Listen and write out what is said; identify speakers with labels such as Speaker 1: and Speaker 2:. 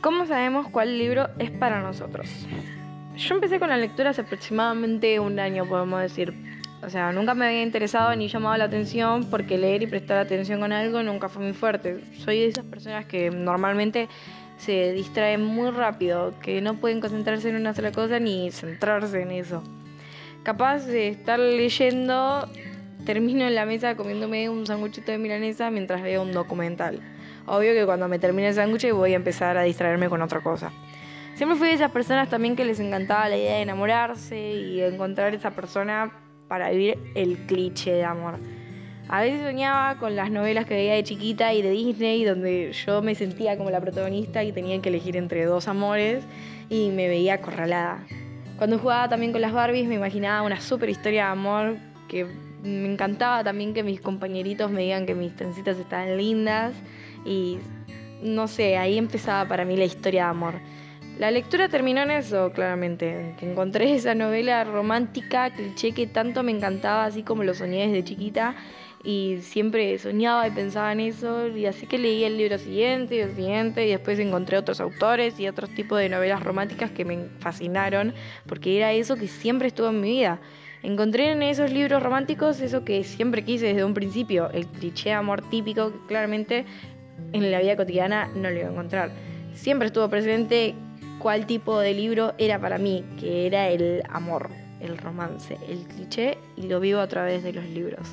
Speaker 1: ¿Cómo sabemos cuál libro es para nosotros? Yo empecé con la lectura hace aproximadamente un año, podemos decir. O sea, nunca me había interesado ni llamado la atención porque leer y prestar atención con algo nunca fue muy fuerte. Soy de esas personas que normalmente se distraen muy rápido, que no pueden concentrarse en una sola cosa ni centrarse en eso. Capaz de estar leyendo, termino en la mesa comiéndome un sanguchito de milanesa mientras veo un documental. Obvio que cuando me termine el sándwich voy a empezar a distraerme con otra cosa. Siempre fui de esas personas también que les encantaba la idea de enamorarse y encontrar esa persona para vivir el cliché de amor. A veces soñaba con las novelas que veía de chiquita y de Disney, donde yo me sentía como la protagonista y tenía que elegir entre dos amores y me veía acorralada. Cuando jugaba también con las Barbies me imaginaba una super historia de amor que me encantaba también que mis compañeritos me digan que mis trencitas estaban lindas y no sé, ahí empezaba para mí la historia de amor. La lectura terminó en eso, claramente, que encontré esa novela romántica, cliché que tanto me encantaba, así como lo soñé desde chiquita, y siempre soñaba y pensaba en eso, y así que leí el libro siguiente y el siguiente, y después encontré otros autores y otros tipos de novelas románticas que me fascinaron, porque era eso que siempre estuvo en mi vida. Encontré en esos libros románticos eso que siempre quise desde un principio, el cliché amor típico que claramente en la vida cotidiana no lo iba a encontrar. Siempre estuvo presente cuál tipo de libro era para mí, que era el amor, el romance, el cliché, y lo vivo a través de los libros.